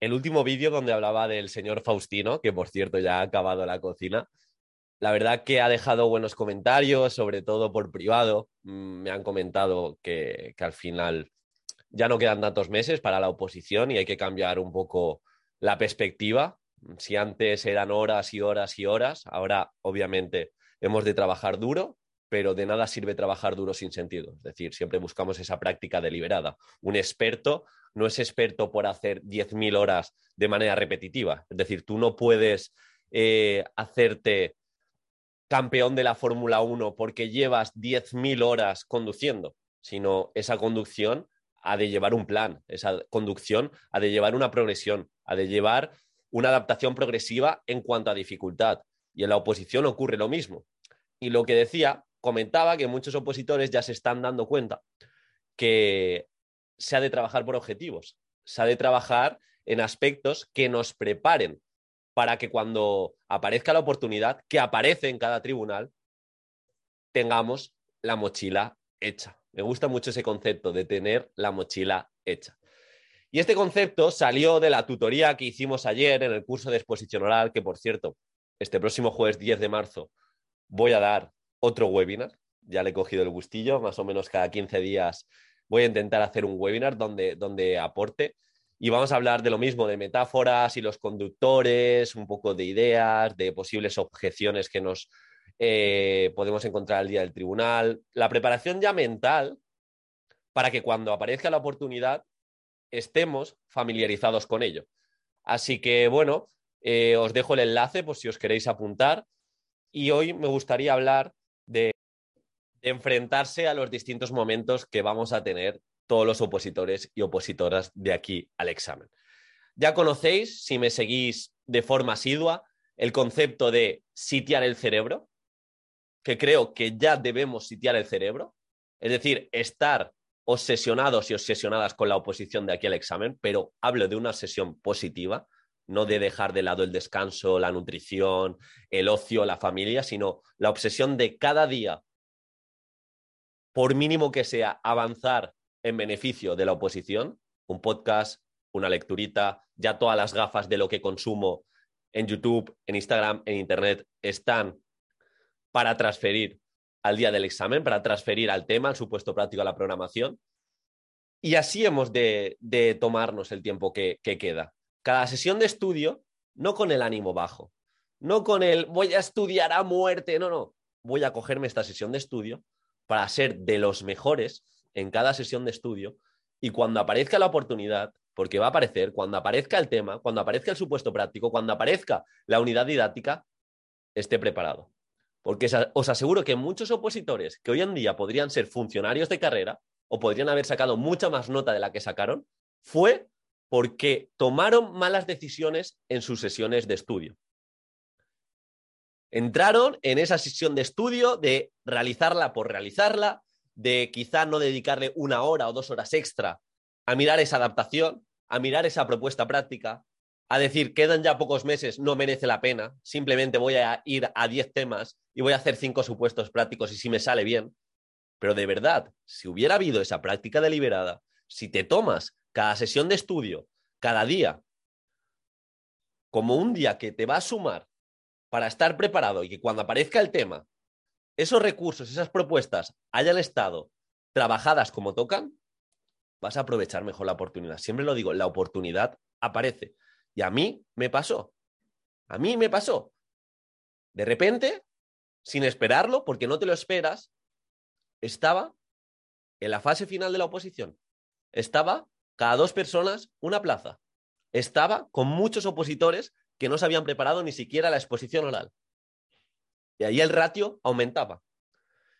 el último vídeo donde hablaba del señor Faustino, que por cierto ya ha acabado la cocina, la verdad que ha dejado buenos comentarios, sobre todo por privado. Mm, me han comentado que, que al final ya no quedan tantos meses para la oposición y hay que cambiar un poco la perspectiva. Si antes eran horas y horas y horas, ahora obviamente hemos de trabajar duro, pero de nada sirve trabajar duro sin sentido. Es decir, siempre buscamos esa práctica deliberada. Un experto no es experto por hacer 10.000 horas de manera repetitiva. Es decir, tú no puedes eh, hacerte campeón de la Fórmula 1 porque llevas 10.000 horas conduciendo, sino esa conducción ha de llevar un plan, esa conducción ha de llevar una progresión, ha de llevar una adaptación progresiva en cuanto a dificultad. Y en la oposición ocurre lo mismo. Y lo que decía, comentaba que muchos opositores ya se están dando cuenta que se ha de trabajar por objetivos, se ha de trabajar en aspectos que nos preparen para que cuando aparezca la oportunidad, que aparece en cada tribunal, tengamos la mochila hecha. Me gusta mucho ese concepto de tener la mochila hecha. Y este concepto salió de la tutoría que hicimos ayer en el curso de exposición oral, que por cierto, este próximo jueves 10 de marzo voy a dar otro webinar. Ya le he cogido el gustillo, más o menos cada 15 días voy a intentar hacer un webinar donde, donde aporte y vamos a hablar de lo mismo, de metáforas y los conductores, un poco de ideas, de posibles objeciones que nos eh, podemos encontrar al día del tribunal, la preparación ya mental para que cuando aparezca la oportunidad estemos familiarizados con ello. Así que bueno, eh, os dejo el enlace por si os queréis apuntar y hoy me gustaría hablar de enfrentarse a los distintos momentos que vamos a tener todos los opositores y opositoras de aquí al examen. Ya conocéis, si me seguís de forma asidua, el concepto de sitiar el cerebro, que creo que ya debemos sitiar el cerebro, es decir, estar obsesionados y obsesionadas con la oposición de aquí al examen, pero hablo de una sesión positiva, no de dejar de lado el descanso, la nutrición, el ocio, la familia, sino la obsesión de cada día, por mínimo que sea, avanzar en beneficio de la oposición, un podcast, una lecturita, ya todas las gafas de lo que consumo en YouTube, en Instagram, en Internet están para transferir al día del examen, para transferir al tema, al supuesto práctico, a la programación. Y así hemos de, tomarnos el tiempo que, que queda. Cada sesión de estudio, no con el ánimo bajo, no con el voy a estudiar a muerte, no, no, voy a cogerme esta sesión de estudio para ser de los mejores en cada sesión de estudio y cuando aparezca la oportunidad, porque va a aparecer, cuando aparezca el tema, cuando aparezca el supuesto práctico, cuando aparezca la unidad didáctica, esté preparado. Porque os aseguro que muchos opositores que hoy en día podrían ser funcionarios de carrera o podrían haber sacado mucha más nota de la que sacaron, fue porque tomaron malas decisiones en sus sesiones de estudio. Entraron en esa sesión de estudio de realizarla por realizarla, de quizá no dedicarle una hora o dos horas extra a mirar esa adaptación, a mirar esa propuesta práctica, a decir, quedan ya pocos meses, no merece la pena, simplemente voy a ir a 10 temas y voy a hacer cinco supuestos prácticos y si me sale bien. Pero de verdad, si hubiera habido esa práctica deliberada, si te tomas cada sesión de estudio, cada día, como un día que te va a sumar para estar preparado y que cuando aparezca el tema, esos recursos, esas propuestas hayan estado trabajadas como tocan, vas a aprovechar mejor la oportunidad. Siempre lo digo, la oportunidad aparece. Y a mí me pasó. A mí me pasó. De repente, sin esperarlo, porque no te lo esperas, estaba en la fase final de la oposición. Estaba cada dos personas una plaza. Estaba con muchos opositores que no se habían preparado ni siquiera la exposición oral. Y ahí el ratio aumentaba.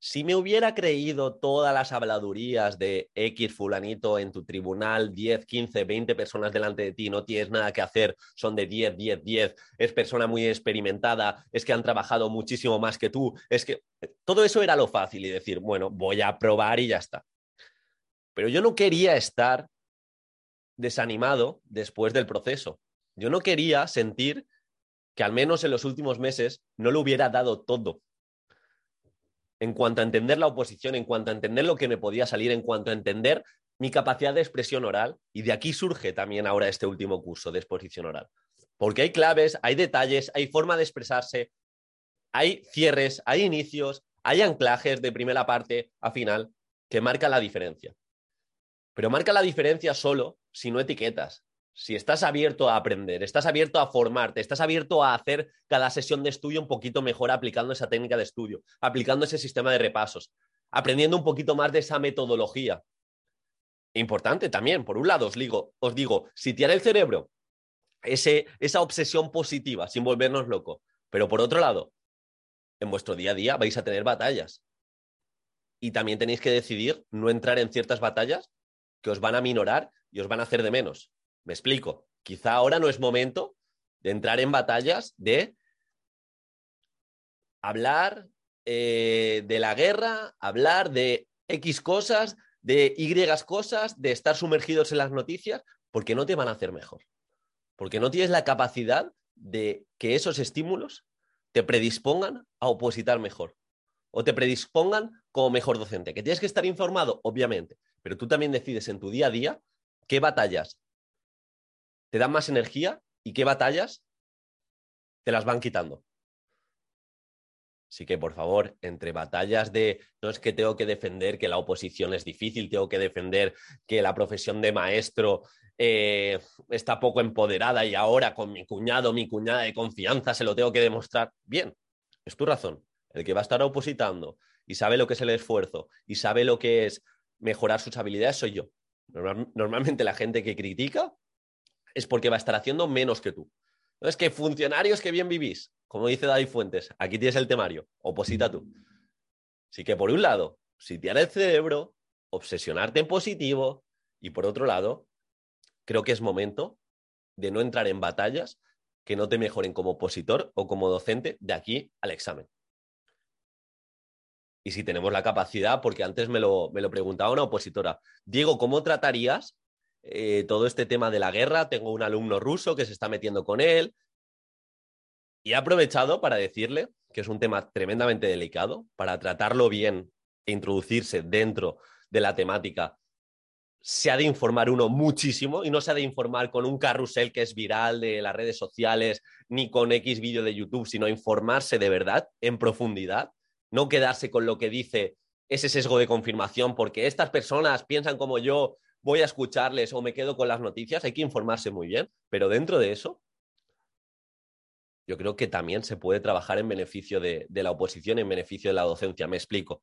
Si me hubiera creído todas las habladurías de X fulanito en tu tribunal, 10, 15, 20 personas delante de ti, no tienes nada que hacer, son de 10, 10, 10, es persona muy experimentada, es que han trabajado muchísimo más que tú, es que todo eso era lo fácil y decir, bueno, voy a probar y ya está. Pero yo no quería estar desanimado después del proceso. Yo no quería sentir que al menos en los últimos meses no lo hubiera dado todo. En cuanto a entender la oposición, en cuanto a entender lo que me podía salir, en cuanto a entender mi capacidad de expresión oral y de aquí surge también ahora este último curso de exposición oral. Porque hay claves, hay detalles, hay forma de expresarse, hay cierres, hay inicios, hay anclajes de primera parte a final que marcan la diferencia. Pero marca la diferencia solo si no etiquetas, si estás abierto a aprender, estás abierto a formarte, estás abierto a hacer cada sesión de estudio un poquito mejor aplicando esa técnica de estudio, aplicando ese sistema de repasos, aprendiendo un poquito más de esa metodología, Importante también, por un lado, os digo, os digo si tiene el cerebro ese, esa obsesión positiva sin volvernos locos, pero por otro lado, en vuestro día a día vais a tener batallas. Y también tenéis que decidir no entrar en ciertas batallas que os van a minorar y os van a hacer de menos. Me explico. Quizá ahora no es momento de entrar en batallas de hablar eh, de la guerra, hablar de X cosas, de Y cosas, de estar sumergidos en las noticias, porque no te van a hacer mejor. Porque no tienes la capacidad de que esos estímulos te predispongan a opositar mejor o te predispongan como mejor docente. Que tienes que estar informado, obviamente, pero tú también decides en tu día a día qué batallas te dan más energía y qué batallas te las van quitando. Así que, por favor, entre batallas de no es que tengo que defender que la oposición es difícil, tengo que defender que la profesión de maestro eh, está poco empoderada y ahora con mi cuñado, mi cuñada de confianza, se lo tengo que demostrar. Bien, es tu razón. El que va a estar opositando y sabe lo que es el esfuerzo y sabe lo que es mejorar sus habilidades soy yo. normalmente la gente que critica es porque va a estar haciendo menos que tú. No es que funcionarios que bien vivís, como dice David Fuentes, aquí tienes el temario, oposita tú. Así que por un lado, sitiar el cerebro, obsesionarte en positivo, y por otro lado, creo que es momento de no entrar en batallas que no te mejoren como opositor o como docente de aquí al examen. Y si tenemos la capacidad, porque antes me lo, me lo preguntaba una opositora, Diego, ¿cómo tratarías eh, todo este tema de la guerra. Tengo un alumno ruso que se está metiendo con él. Y he aprovechado para decirle que es un tema tremendamente delicado, para tratarlo bien e introducirse dentro de la temática. Se ha de informar uno muchísimo y no se ha de informar con un carrusel que es viral de las redes sociales ni con X vídeo de YouTube, sino informarse de verdad en profundidad, no quedarse con lo que dice ese sesgo de confirmación, porque estas personas piensan como yo voy a escucharles o me quedo con las noticias, hay que informarse muy bien, pero dentro de eso, yo creo que también se puede trabajar en beneficio de, la oposición, en beneficio de la docencia. Me explico.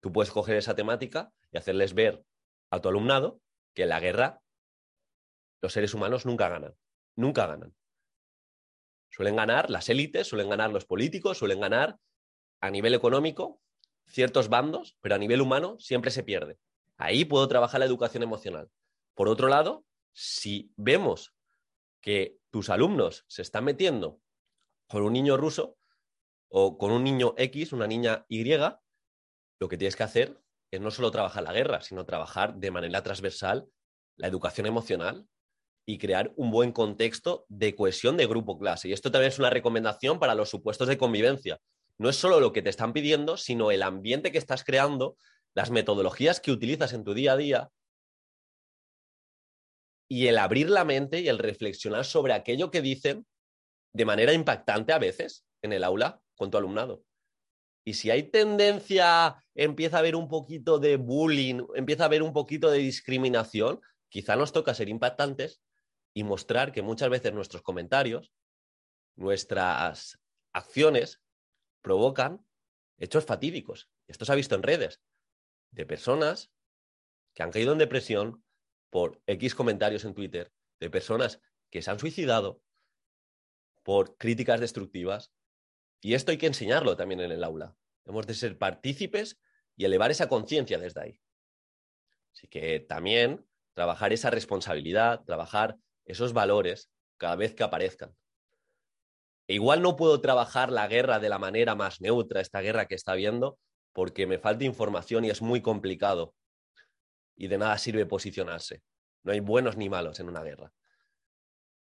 Tú puedes coger esa temática y hacerles ver a tu alumnado que en la guerra los seres humanos nunca ganan, nunca ganan. Suelen ganar las élites, suelen ganar los políticos, suelen ganar a nivel económico ciertos bandos, pero a nivel humano siempre se pierde. Ahí puedo trabajar la educación emocional. Por otro lado, si vemos que tus alumnos se están metiendo con un niño ruso o con un niño X, una niña Y, lo que tienes que hacer es no solo trabajar la guerra, sino trabajar de manera transversal la educación emocional y crear un buen contexto de cohesión de grupo clase. Y esto también es una recomendación para los supuestos de convivencia. No es solo lo que te están pidiendo, sino el ambiente que estás creando las metodologías que utilizas en tu día a día y el abrir la mente y el reflexionar sobre aquello que dicen de manera impactante a veces en el aula con tu alumnado. Y si hay tendencia, empieza a haber un poquito de bullying, empieza a haber un poquito de discriminación, quizá nos toca ser impactantes y mostrar que muchas veces nuestros comentarios, nuestras acciones provocan hechos fatídicos. Esto se ha visto en redes de personas que han caído en depresión por X comentarios en Twitter, de personas que se han suicidado por críticas destructivas. Y esto hay que enseñarlo también en el aula. Hemos de ser partícipes y elevar esa conciencia desde ahí. Así que también trabajar esa responsabilidad, trabajar esos valores cada vez que aparezcan. Igual no puedo trabajar la guerra de la manera más neutra, esta guerra que está habiendo, porque me falta información y es muy complicado. Y de nada sirve posicionarse. No hay buenos ni malos en una guerra.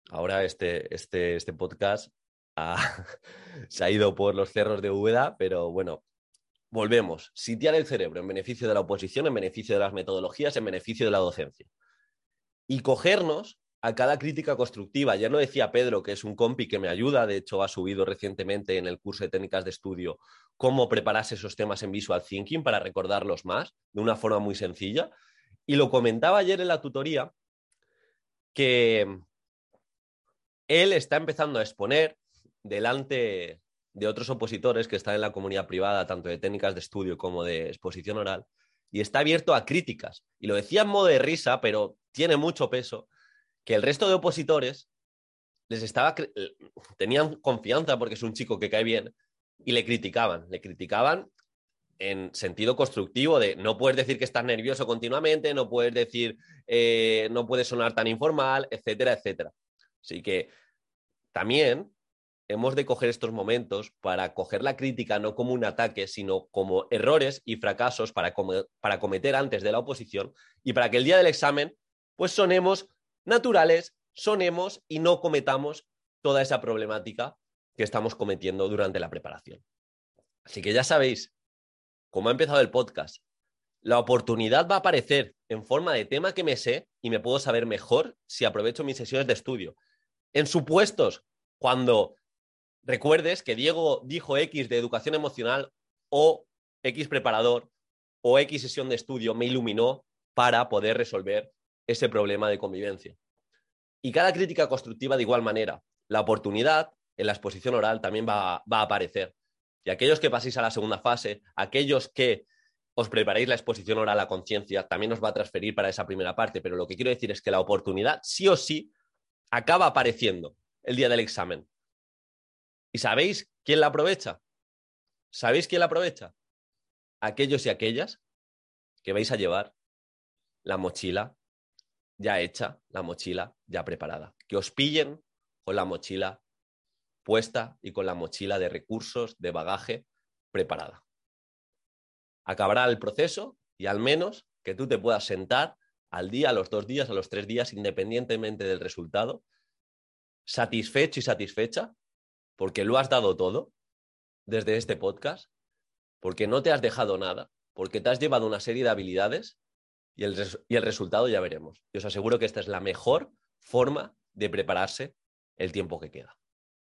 Ahora este, este, este podcast se ha ido por los cerros de Úbeda, pero bueno, volvemos, sitiar el cerebro en beneficio de la oposición, en beneficio de las metodologías, en beneficio de la docencia. Y cogernos a cada crítica constructiva. Ayer lo decía Pedro, que es un compi que me ayuda, de hecho ha subido recientemente en el curso de técnicas de estudio cómo prepararse esos temas en visual thinking para recordarlos más de una forma muy sencilla. Y lo comentaba ayer en la tutoría que él está empezando a exponer delante de otros opositores que están en la comunidad privada, tanto de técnicas de estudio como de exposición oral, y está abierto a críticas. Y lo decía en modo de risa, pero tiene mucho peso, que el resto de opositores les estaba tenían confianza porque es un chico que cae bien y le criticaban, le criticaban en sentido constructivo de no puedes decir que estás nervioso continuamente, no puedes decir, eh, no puedes sonar tan informal, etcétera, etcétera. Así que también hemos de coger estos momentos para coger la crítica no como un ataque, sino como errores y fracasos para, para cometer antes de la oposición y para que el día del examen pues sonemos naturales, sonemos y no cometamos toda esa problemática que estamos cometiendo durante la preparación. Así que ya sabéis, como ha empezado el podcast, la oportunidad va a aparecer en forma de tema que me sé y me puedo saber mejor si aprovecho mis sesiones de estudio. En supuestos, cuando recuerdes que Diego dijo X de educación emocional o X preparador o X sesión de estudio me iluminó para poder resolver ese problema de convivencia. Y cada crítica constructiva de igual manera. La oportunidad en la exposición oral también va, va a aparecer. Y aquellos que paséis a la segunda fase, aquellos que os preparéis la exposición oral a conciencia, también os va a transferir para esa primera parte. Pero lo que quiero decir es que la oportunidad sí o sí acaba apareciendo el día del examen. ¿Y sabéis quién la aprovecha? ¿Sabéis quién la aprovecha? Aquellos y aquellas que vais a llevar la mochila ya hecha, la mochila ya preparada. Que os pillen con la mochila puesta y con la mochila de recursos, de bagaje preparada. Acabará el proceso y al menos que tú te puedas sentar al día, a los dos días, a los tres días, independientemente del resultado, satisfecho y satisfecha porque lo has dado todo desde este podcast, porque no te has dejado nada, porque te has llevado una serie de habilidades y el, resultado ya veremos. Y os aseguro que esta es la mejor forma de prepararse el tiempo que queda.